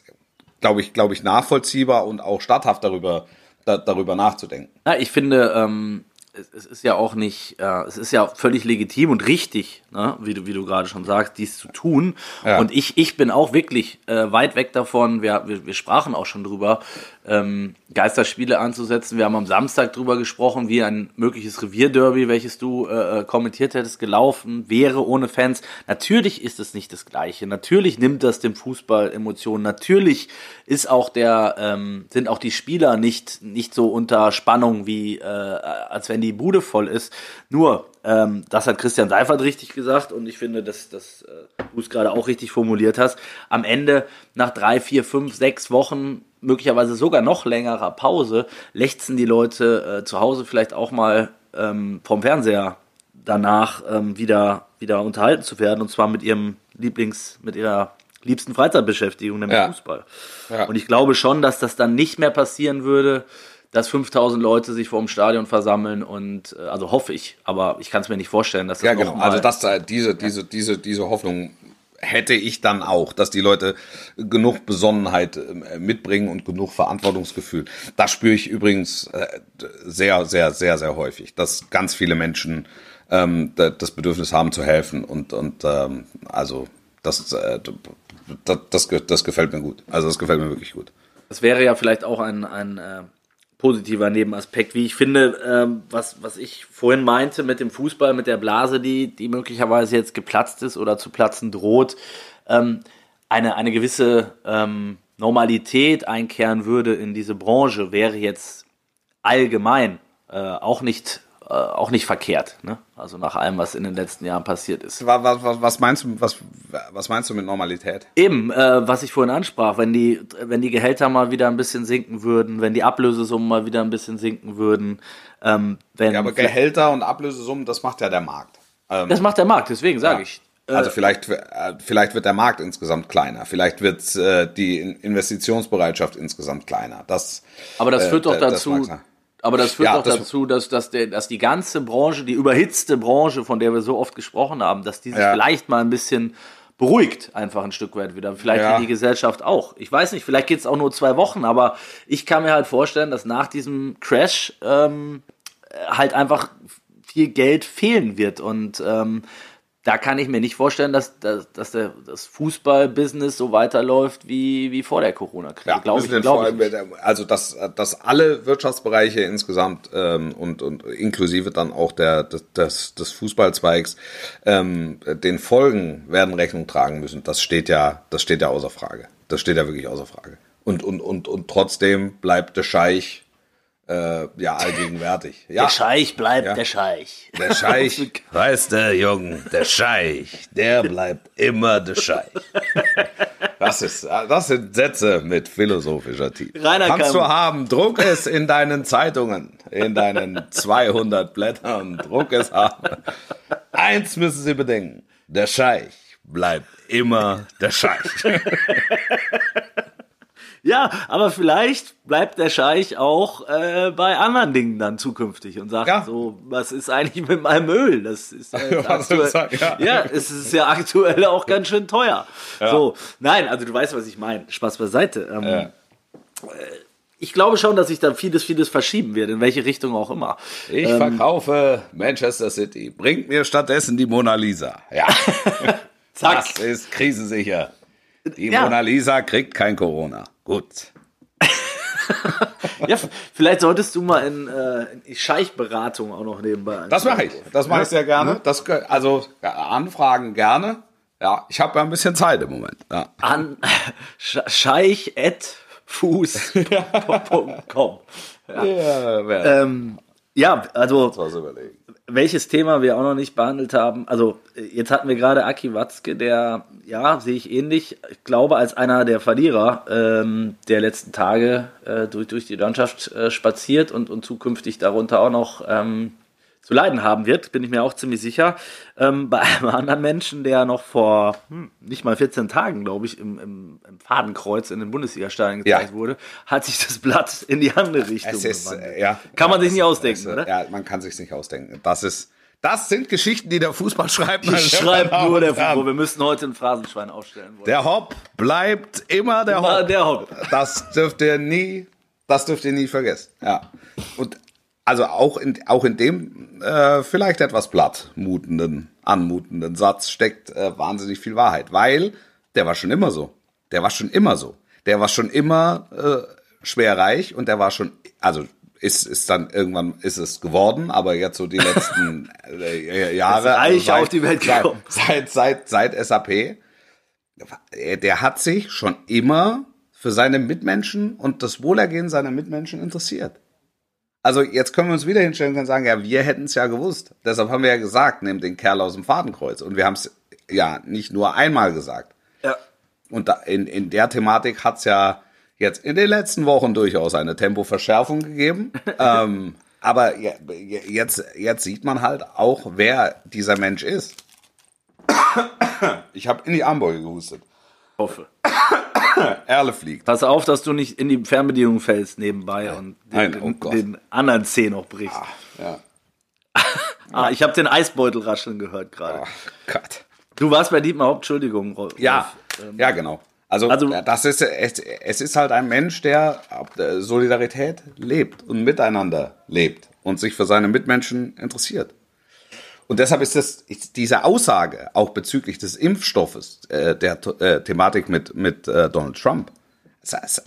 glaube ich, glaube ich, nachvollziehbar und auch statthaft darüber, da, darüber nachzudenken. Ja, ich finde, ähm, es, es, ist ja auch nicht, äh, es ist ja völlig legitim und richtig, ne, wie du, wie du gerade schon sagst, dies zu tun. Ja. Und ich, ich bin auch wirklich äh, weit weg davon, wir, wir, wir sprachen auch schon drüber, ähm, Geisterspiele anzusetzen. Wir haben am Samstag drüber gesprochen, wie ein mögliches Revierderby, welches du äh, äh, kommentiert hättest, gelaufen wäre ohne Fans. Natürlich ist es nicht das Gleiche. Natürlich nimmt das dem Fußball Emotionen. Natürlich ist auch der, ähm, sind auch die Spieler nicht, nicht so unter Spannung wie, äh, als wenn die Bude voll ist. Nur, ähm, das hat Christian Seifert richtig gesagt und ich finde, dass, dass äh, du es gerade auch richtig formuliert hast. Am Ende, nach drei, vier, fünf, sechs Wochen möglicherweise sogar noch längerer Pause lechzen die Leute äh, zu Hause vielleicht auch mal ähm, vom Fernseher danach ähm, wieder, wieder unterhalten zu werden und zwar mit ihrem Lieblings, mit ihrer liebsten Freizeitbeschäftigung, nämlich Ja. Fußball. Ja. Und ich glaube schon, dass das dann nicht mehr passieren würde, dass 5000 Leute sich vor dem Stadion versammeln und, äh, also hoffe ich, aber ich kann es mir nicht vorstellen, dass das Ja, genau. Also das, äh, diese, diese, diese, diese Hoffnung hätte ich dann auch, dass die Leute genug Besonnenheit äh, mitbringen und genug Verantwortungsgefühl. Das spüre ich übrigens sehr, sehr, sehr, sehr häufig, dass ganz viele Menschen ähm, da- das Bedürfnis haben zu helfen und, und ähm, also das, äh, das, das, das gefällt mir gut. Also das gefällt mir wirklich gut. Das wäre ja vielleicht auch ein, ein positiver Nebenaspekt, wie ich finde, ähm, was, was ich vorhin meinte mit dem Fußball, mit der Blase, die, die möglicherweise jetzt geplatzt ist oder zu platzen droht, ähm, eine, eine gewisse ähm, Normalität einkehren würde in diese Branche, wäre jetzt allgemein äh, auch nicht auch nicht verkehrt, ne? Also nach allem, was in den letzten Jahren passiert ist. Was, was, was meinst du, was, was meinst du mit Normalität? Eben, äh, was ich vorhin ansprach, wenn die, wenn die Gehälter mal wieder ein bisschen sinken würden, wenn die Ablösesummen mal wieder ein bisschen sinken würden, ähm, wenn Ja, aber Gehälter und Ablösesummen, das macht ja der Markt. Ähm, das macht der Markt, deswegen sage ich. Äh, Also vielleicht, äh, vielleicht wird der Markt insgesamt kleiner, vielleicht wird äh, die In- Investitionsbereitschaft insgesamt kleiner. Das, aber das äh, führt doch dazu. Aber das führt Ja, doch das- dazu, dass, dass, der, dass die ganze Branche, die überhitzte Branche, von der wir so oft gesprochen haben, dass die sich Ja. vielleicht mal ein bisschen beruhigt, einfach ein Stück weit wieder. Vielleicht Ja. die Gesellschaft auch. Ich weiß nicht, vielleicht geht es auch nur zwei Wochen, aber ich kann mir halt vorstellen, dass nach diesem Crash ähm, halt einfach viel Geld fehlen wird. Und ähm, da kann ich mir nicht vorstellen, dass, dass, dass der, das Fußball-Business so weiterläuft wie, wie vor der Corona-Krise. Ja, Glaube ich, glaub ich nicht. also dass, dass alle Wirtschaftsbereiche insgesamt ähm, und, und inklusive dann auch der, des, des, des Fußballzweigs ähm, den Folgen werden Rechnung tragen müssen. Das steht ja, das steht ja außer Frage. Das steht ja wirklich außer Frage. Und, und, und, und trotzdem bleibt der Scheich äh, ja allgegenwärtig. Ja. Der Scheich bleibt Ja. der Scheich. Der Scheich, weißt du, Jung, der Scheich, der bleibt immer der Scheich. Das, ist, das sind Sätze mit philosophischer Tiefe. Rainer Kannst kann- du haben, druck es in deinen Zeitungen, in deinen 200 Blättern, druck es haben. Eins müssen Sie bedenken, der Scheich bleibt immer der Scheich. Ja, aber vielleicht bleibt der Scheich auch äh, bei anderen Dingen dann zukünftig und sagt Ja. so, was ist eigentlich mit meinem Öl? Das ist ja, aktuell, sagen? ja. Ja. es ist ja aktuell auch ganz schön teuer. So, nein, also du weißt, was ich meine. Spaß beiseite. Ähm, äh, Ich glaube schon, dass sich da vieles, vieles verschieben wird, in welche Richtung auch immer. Ich verkaufe Manchester City. Bringt mir stattdessen die Mona Lisa. Ja. Zack. Das ist krisensicher. Die. Mona Lisa kriegt kein Corona. Gut. Ja, vielleicht solltest du mal in, äh, in die Scheichberatung auch noch nebenbei. Das mache ich. Das mache ich sehr gerne. Das, gö- also ja, Anfragen gerne. Ja, ich habe ja ein bisschen Zeit im Moment. Ja. An Sch- Scheich at fuß.com. Ja, wer Ähm, ja, also was überlegen. Welches Thema wir auch noch nicht behandelt haben. Also äh, jetzt hatten wir gerade Aki Watzke, der, ja, sehe ich ähnlich, ich glaube als einer der Verlierer ähm, der letzten Tage äh, durch, durch die Landschaft äh, spaziert und, und zukünftig darunter auch noch ähm, zu leiden haben wird, bin ich mir auch ziemlich sicher. Ähm, bei einem anderen Menschen, der noch vor hm, nicht mal 14 Tagen, glaube ich, im, im, im Fadenkreuz in den Bundesliga-Stadien Ja. gezeigt wurde, hat sich das Blatt in die andere Richtung Es ist, äh, ja. Kann man sich Es nicht ausdenken, ist- oder? Ja, man kann sich nicht ausdenken. Das ist, das sind Geschichten, die der Fußball schreibt. Die schreibt nur der. Fußball. Wir müssen heute ein Phrasenschwein aufstellen. wollen. Der Hopp bleibt immer der Immer Hopp. der Hopp. Das dürft ihr nie, das dürft ihr nie vergessen. Ja. Und also auch in, auch in dem äh, vielleicht etwas blattmutenden, anmutenden Satz steckt äh, wahnsinnig viel Wahrheit, weil der war schon immer so. Der war schon immer so. Der war schon immer äh, schwer reich und der war schon, also ist, ist dann irgendwann ist es geworden, aber jetzt so die letzten äh, Jahre. Ist reich also auf die Welt gekommen. Seit, seit, seit, seit SAP. Der hat sich schon immer für seine Mitmenschen und das Wohlergehen seiner Mitmenschen interessiert. Also jetzt können wir uns wieder hinstellen und sagen, ja, wir hätten es ja gewusst. Deshalb haben wir ja gesagt, nehmt den Kerl aus dem Fadenkreuz. Und wir haben es ja nicht nur einmal gesagt. Ja. Und da, in, in der Thematik hat es ja jetzt in den letzten Wochen durchaus eine Tempoverschärfung gegeben. ähm, aber jetzt, jetzt sieht man halt auch, wer dieser Mensch ist. Ich habe in die Armbeuge gehustet. Hoffe. Erle fliegt. Pass auf, dass du nicht in die Fernbedienung fällst nebenbei und den, Nein, oh den, den anderen Zeh noch brichst. Ah, ja. ah, ich habe den Eisbeutel rascheln gehört gerade. Ach Gott. Du warst bei Dietmar Haupt, Entschuldigung, Rolf. Ja, Ähm, ja, genau. Also, Also- das ist, es, es ist halt ein Mensch, der Solidarität lebt und miteinander lebt und sich für seine Mitmenschen interessiert. Und deshalb ist das ist diese Aussage auch bezüglich des Impfstoffes, äh, der äh, Thematik mit mit äh, Donald Trump.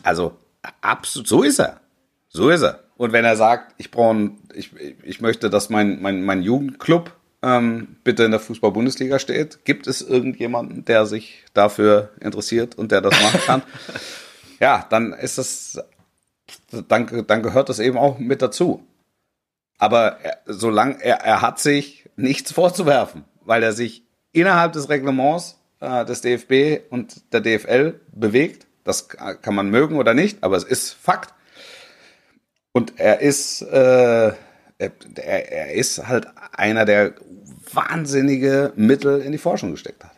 Also absolut, so ist er, so ist er. Und wenn er sagt, ich brauche, ich ich möchte, dass mein mein mein Jugendclub ähm, bitte in der Fußball-Bundesliga steht, gibt es irgendjemanden, der sich dafür interessiert und der das machen kann? ja, dann ist das, dann, dann gehört das eben auch mit dazu. Aber er, solange er, er hat sich nichts vorzuwerfen, weil er sich innerhalb des Reglements äh, des DFB und der DFL bewegt. Das kann man mögen oder nicht, aber es ist Fakt. Und er ist, äh, er, er ist halt einer, der wahnsinnige Mittel in die Forschung gesteckt hat.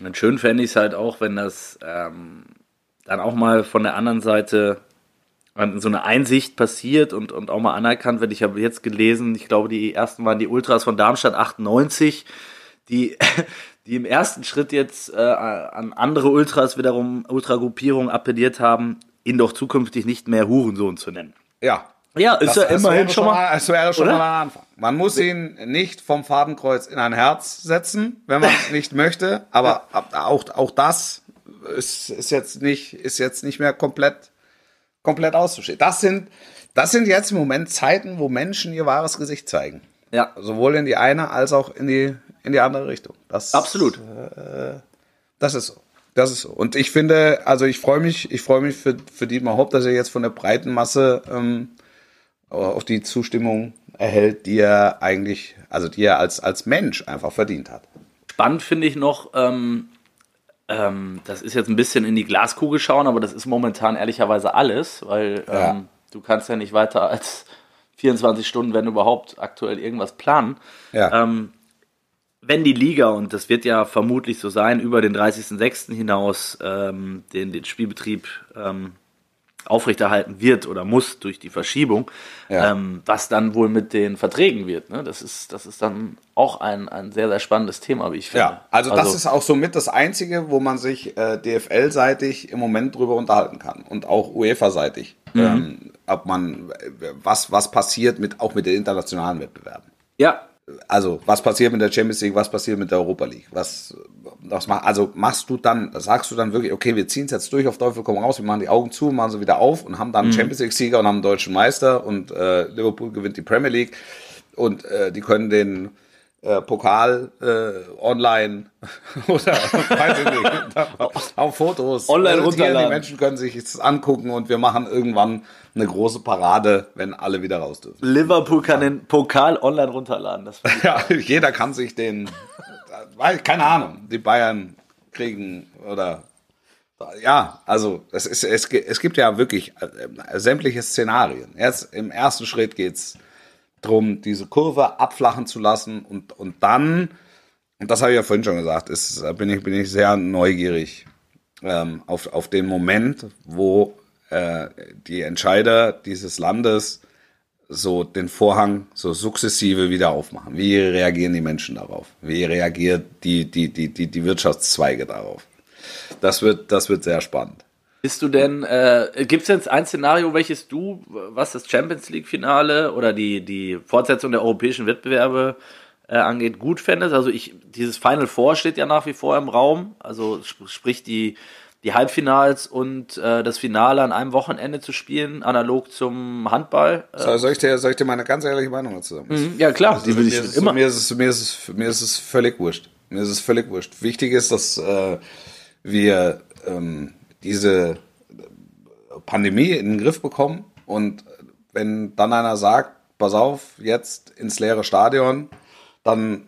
Und schön fände ich es halt auch, wenn das ähm, dann auch mal von der anderen Seite so eine Einsicht passiert und, und auch mal anerkannt wird. Ich habe jetzt gelesen, ich glaube, die ersten waren die Ultras von Darmstadt 98, die, die im ersten Schritt jetzt äh, an andere Ultras wiederum, Ultragruppierungen appelliert haben, ihn doch zukünftig nicht mehr Hurensohn zu nennen. Ja. Ja, ist ja das immerhin wäre schon mal. Es wäre schon mal ein Anfang. Man muss ihn nicht vom Fadenkreuz in ein Herz setzen, wenn man nicht möchte. Aber auch, auch das ist, ist, jetzt nicht, ist jetzt nicht mehr komplett, komplett auszustehen. Das sind, das sind jetzt im Moment Zeiten, wo Menschen ihr wahres Gesicht zeigen. Ja, Sowohl in die eine als auch in die, in die andere Richtung. Das, absolut. Das ist so. Das ist so. Und ich finde, also ich freue mich, ich freue mich für, für Dietmar Hopp, dass er jetzt von der breiten Masse ähm, auf die Zustimmung erhält, die er eigentlich, also die er als, als Mensch einfach verdient hat. Spannend finde ich noch, ähm, ähm, das ist jetzt ein bisschen in die Glaskugel schauen, aber das ist momentan ehrlicherweise alles, weil Ja. ähm, du kannst ja nicht weiter als 24 Stunden, wenn überhaupt, aktuell irgendwas planen. Ja. Ähm, wenn die Liga, und das wird ja vermutlich so sein, über den 30.06. hinaus ähm, den, den Spielbetrieb ähm, aufrechterhalten wird oder muss durch die Verschiebung, Ja. ähm, was dann wohl mit den Verträgen wird. Ne? Das, ist, das ist dann auch ein, ein sehr, sehr spannendes Thema, wie ich finde. Ja, also, das ist auch somit das Einzige, wo man sich äh, DFL-seitig im Moment drüber unterhalten kann und auch UEFA-seitig, ähm, ob man äh, was was passiert mit auch mit den internationalen Wettbewerben. ja, Also was passiert mit der Champions League, was passiert mit der Europa League, was was mach, also machst du dann, sagst du dann wirklich, okay, wir ziehen es jetzt durch auf Teufel komm raus, wir machen die Augen zu, machen sie wieder auf und haben dann einen Champions League Sieger und haben einen deutschen Meister und äh, Liverpool gewinnt die Premier League und äh, die können den äh, Pokal äh, online oder weiß ich nicht, auf Fotos Online. Die runterladen. Menschen können sich das angucken und wir machen irgendwann eine große Parade, wenn alle wieder raus dürfen. Liverpool kann den Pokal online runterladen. Das Ja, jeder kann sich den, keine Ahnung, die Bayern kriegen oder ja, also es, ist, es, es gibt ja wirklich äh, sämtliche Szenarien. Jetzt im ersten Schritt geht's drum, diese Kurve abflachen zu lassen und, und dann, und das habe ich ja vorhin schon gesagt, ist, bin ich, bin ich sehr neugierig ähm, auf, auf den Moment, wo äh, die Entscheider dieses Landes so den Vorhang so sukzessive wieder aufmachen. Wie reagieren die Menschen darauf? Wie reagiert die, die, die, die, die Wirtschaftszweige darauf? Das wird, das wird sehr spannend. Bist du denn, äh, gibt es jetzt ein Szenario, welches du, was das Champions League-Finale oder die, die Fortsetzung der europäischen Wettbewerbe äh, angeht, gut fändest? Also ich, dieses Final Four steht ja nach wie vor im Raum, also sp sprich die, die Halbfinals und äh, das Finale an einem Wochenende zu spielen, analog zum Handball. Äh, So, soll, ich dir, soll ich dir meine ganz ehrliche Meinung dazu sagen? Mhm, ja klar, die will mir, ich ist es, immer. mir, ist es, mir, ist es, mir ist es völlig wurscht. Mir ist es völlig wurscht. Wichtig ist, dass äh, wir ähm, diese Pandemie in den Griff bekommen und wenn dann einer sagt, pass auf, jetzt ins leere Stadion, dann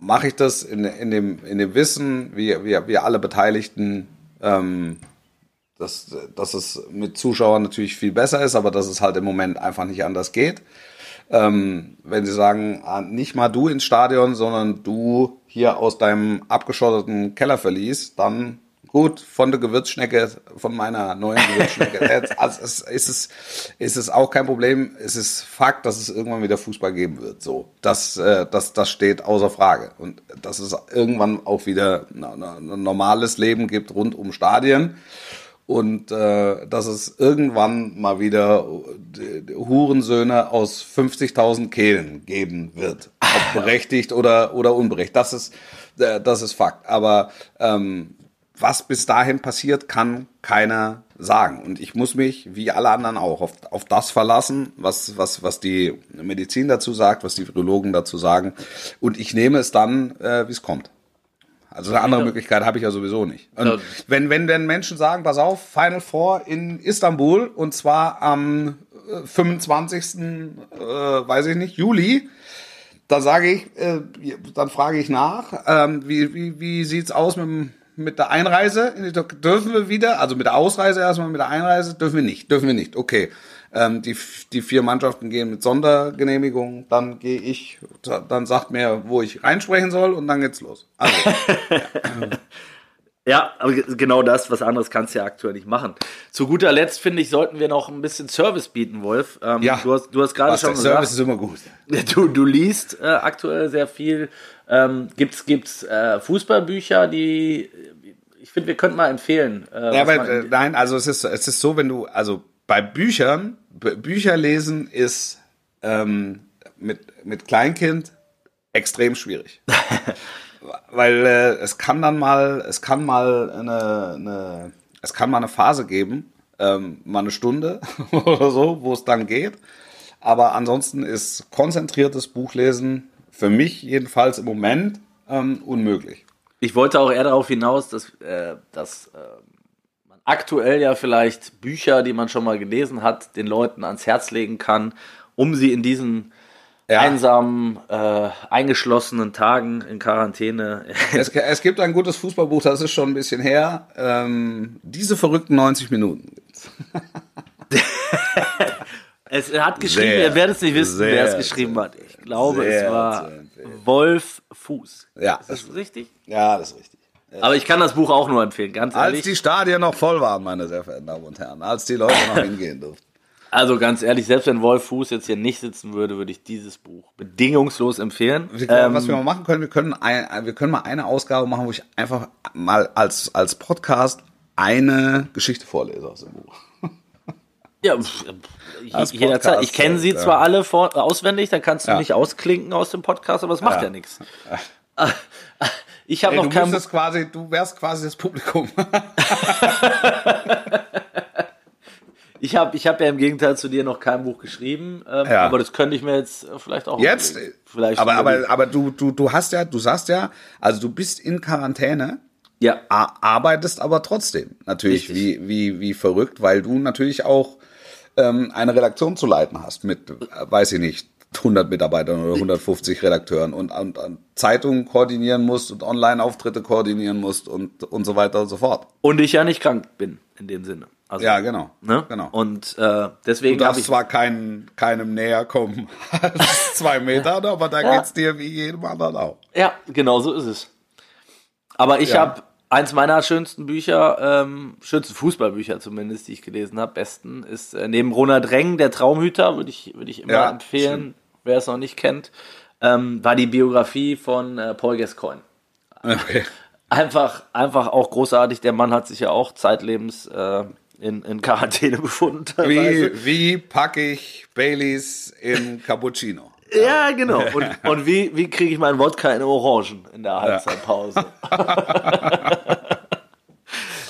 mache ich das in, in, dem, in dem Wissen, wie, wie, wie alle Beteiligten, ähm, dass, dass es mit Zuschauern natürlich viel besser ist, aber dass es halt im Moment einfach nicht anders geht. Ähm, wenn sie sagen, ah, nicht mal du ins Stadion, sondern du hier aus deinem abgeschotteten Keller verliest, dann gut, von der Gewürzschnecke, von meiner neuen Gewürzschnecke. Also es ist, es, ist es auch kein Problem. Es ist Fakt, dass es irgendwann wieder Fußball geben wird. So, das, äh, das, das steht außer Frage. Und dass es irgendwann auch wieder ein normales Leben gibt rund um Stadien und äh, dass es irgendwann mal wieder äh, Hurensöhne aus 50.000 Kehlen geben wird, ob berechtigt oder oder unberechtigt. Das ist äh, das ist Fakt. Aber ähm, was bis dahin passiert, kann keiner sagen. Und ich muss mich, wie alle anderen auch, auf, auf das verlassen, was, was, was die Medizin dazu sagt, was die Virologen dazu sagen. Und ich nehme es dann, äh, wie es kommt. Also eine andere Möglichkeit habe ich ja sowieso nicht. Und wenn, wenn denn Menschen sagen, pass auf, Final Four in Istanbul und zwar am äh, 25. Äh, weiß ich nicht, Juli, da sage ich, äh, dann frage ich nach, ähm, wie, wie, wie sieht's aus mit, dem- mit der Einreise? in die Türkei? Dürfen wir wieder, also mit der Ausreise erstmal, mit der Einreise dürfen wir nicht, dürfen wir nicht, okay. Ähm, die, die vier Mannschaften gehen mit Sondergenehmigung, dann gehe ich, dann sagt mir, wo ich reinsprechen soll und dann geht's los. Also, Ja, aber ge- genau das, was anderes kannst du ja aktuell nicht machen. Zu guter Letzt, finde ich, sollten wir noch ein bisschen Service bieten, Wolf. Ähm, ja, du hast, du hast gerade schon der Service gesagt, ist immer gut. du, du liest äh, aktuell sehr viel. Ähm, gibt's gibt's äh, Fußballbücher, die ich finde, wir könnten mal empfehlen. Äh, Ja, aber äh, man- nein, also es ist, es ist so, wenn du, also bei Büchern, Bücher lesen ist ähm, mit, mit Kleinkind extrem schwierig. Weil äh, es kann dann mal, es kann mal eine, eine es kann mal eine Phase geben, ähm, mal eine Stunde oder so, wo es dann geht. Aber ansonsten ist konzentriertes Buchlesen für mich jedenfalls im Moment ähm, unmöglich. Ich wollte auch eher darauf hinaus, dass, äh, dass äh, man aktuell ja vielleicht Bücher, die man schon mal gelesen hat, den Leuten ans Herz legen kann, um sie in diesen Ja. einsamen, äh, eingeschlossenen Tagen in Quarantäne. Es, es gibt ein gutes Fußballbuch, das ist schon ein bisschen her. Ähm, diese verrückten 90 Minuten. es hat geschrieben, Sehr, ihr werdet es nicht wissen, wer es geschrieben hat. Ich glaube, es war. Wolf Fuß. Ja, Ist das richtig? ja, das ist richtig. Aber ich kann das Buch auch nur empfehlen, ganz Als ehrlich. die Stadien noch voll waren, meine sehr verehrten Damen und Herren, als die Leute noch hingehen durften. Also ganz ehrlich, selbst wenn Wolf Fuß jetzt hier nicht sitzen würde, würde ich dieses Buch bedingungslos empfehlen. Ähm, was wir mal machen können, wir können, ein, wir können mal eine Ausgabe machen, wo ich einfach mal als, als Podcast eine Geschichte vorlese aus dem Buch. Ja, jederzeit. Podcast, Ich kenne sie ja. zwar alle vor, auswendig, dann kannst du Ja. mich ausklinken aus dem Podcast, aber es macht ja, Ja. nichts. Ich habe noch du, kein. müsstest quasi, du wärst quasi das Publikum. Ich habe ich hab ja im Gegenteil zu dir noch kein Buch geschrieben, ähm, Ja. aber das könnte ich mir jetzt äh, vielleicht auch. Jetzt? überlegen. Vielleicht aber, überlegen. aber, aber du, du, du hast ja, du sagst ja, also du bist in Quarantäne. ja, arbeitest aber trotzdem natürlich Richtig. wie, wie, wie verrückt, weil du natürlich auch ähm, eine Redaktion zu leiten hast mit, äh, weiß ich nicht, 100 Mitarbeitern oder 150 Redakteuren und, und, und Zeitungen koordinieren musst und Online-Auftritte koordinieren musst und, und so weiter und so fort. und ich ja nicht krank bin in dem Sinne. Also, Ja, genau. Ne? genau. Und äh, du deswegen habe darfst ich zwar kein, keinem näher kommen als zwei Metern, aber da Ja. geht's dir wie jedem anderen auch. Ja, genau so ist es. Aber ich Ja. habe eins meiner schönsten Bücher, ähm, schönsten Fußballbücher zumindest, die ich gelesen habe, besten, ist äh, neben Ronald Reng, der Traumhüter, würde ich, würde ich immer Ja, empfehlen, wer es noch nicht kennt, ähm, war die Biografie von äh, Paul Gascoigne. Okay. Einfach, einfach auch großartig. Der Mann hat sich ja auch zeitlebens äh, in, in Quarantäne befunden. teilweise. Wie, wie packe ich Baileys in Cappuccino? Ja, genau. Und, und wie, wie kriege ich meinen Wodka in Orangen in der Halbzeitpause?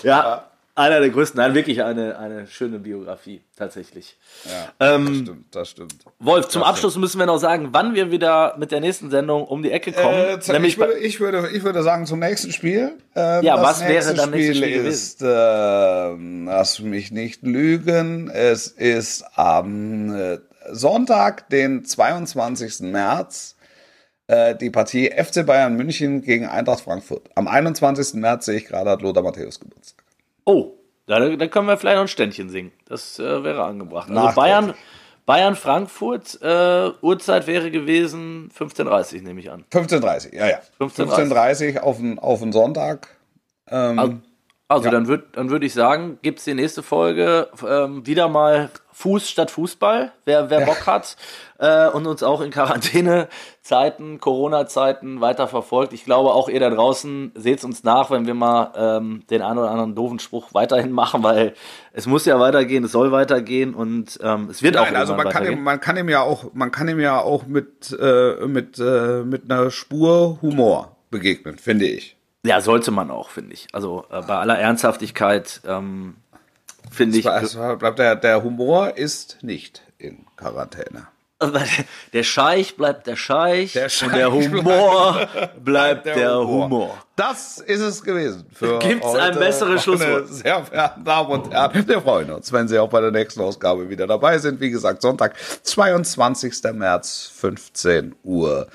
ja, Einer der größten, nein, wirklich eine, eine schöne Biografie, tatsächlich. Ja, Ähm, das stimmt, das stimmt. Wolf, zum Das Abschluss müssen wir noch sagen, wann wir wieder mit der nächsten Sendung um die Ecke kommen. Äh, nämlich ich, würde, ich, würde, ich würde sagen zum nächsten Spiel. Ähm, Ja, was wäre dann Spiel Spiel ist, ähm, lass mich nicht lügen, es ist am äh, Sonntag, den 22. März, äh, die Partie FC Bayern München gegen Eintracht Frankfurt. Am 21. März sehe ich gerade hat Lothar Matthäus Geburtstag. Oh, da, da können wir vielleicht noch ein Ständchen singen. Das äh, wäre angebracht. Also. Bayern, Bayern Frankfurt, äh, Uhrzeit wäre gewesen 15.30 nehme ich an. 15.30 ja, ja. 15:30. 15.30 auf den, auf den Sonntag. Ähm, Also, also Ja. dann würde dann würd ich sagen, gibt es die nächste Folge ähm, wieder mal Fuß statt Fußball, wer, wer Bock hat äh, und uns auch in Quarantänezeiten, Corona-Zeiten weiter verfolgt. Ich glaube, auch ihr da draußen seht uns nach, wenn wir mal ähm, den einen oder anderen doofen Spruch weiterhin machen, weil es muss ja weitergehen, es soll weitergehen und ähm, es wird auch Nein, also irgendwann man kann, weitergehen. ihm, man kann ihm ja auch, man kann ihm ja auch mit, äh, mit, äh, mit einer Spur Humor begegnen, finde ich. Ja, sollte man auch, finde ich. Also äh, bei aller Ernsthaftigkeit ähm, finde ich. Es bleibt der, der Humor ist nicht in Quarantäne. Der Scheich bleibt der Scheich, Der und Scheich der Humor bleibt der, Humor. Das ist es gewesen. Für Gibt's ein besseres Schlusswort? Sehr verehrten Damen und Herren, wir freuen uns, wenn Sie auch bei der nächsten Ausgabe wieder dabei sind. Wie gesagt, Sonntag, 22. März, 15.30 Uhr.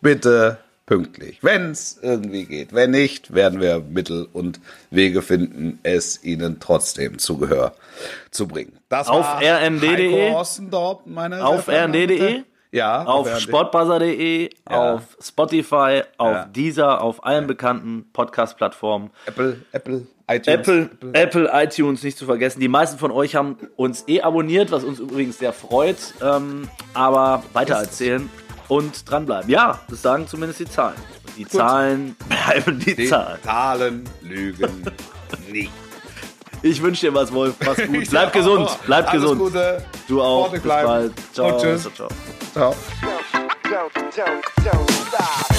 Bitte pünktlich, wenn es irgendwie geht. Wenn nicht, werden wir Mittel und Wege finden, es Ihnen trotzdem zu Gehör zu bringen. Das Auf war rnd.de? Sehr Auf rnd.de? Herren. Ja, Auf RND. sportbuzzer.de, Ja. auf Spotify, auf Ja. Deezer, auf allen bekannten Podcast-Plattformen. Apple, Apple, iTunes. Apple, Apple, iTunes nicht zu vergessen. Die meisten von euch haben uns eh abonniert, was uns übrigens sehr freut. Ähm, aber weitererzählen und dranbleiben. Ja, das sagen zumindest die Zahlen. Die Zahlen bleiben die, Die Zahlen. Zahlen lügen nie. Ich wünsche dir was, Wolf. Mach's gut. Bleib gesund. auch, Bleib alles gesund. Gute. Du auch. Bis bleiben. bald. Ciao. Und tschüss. ciao, ciao. Ciao.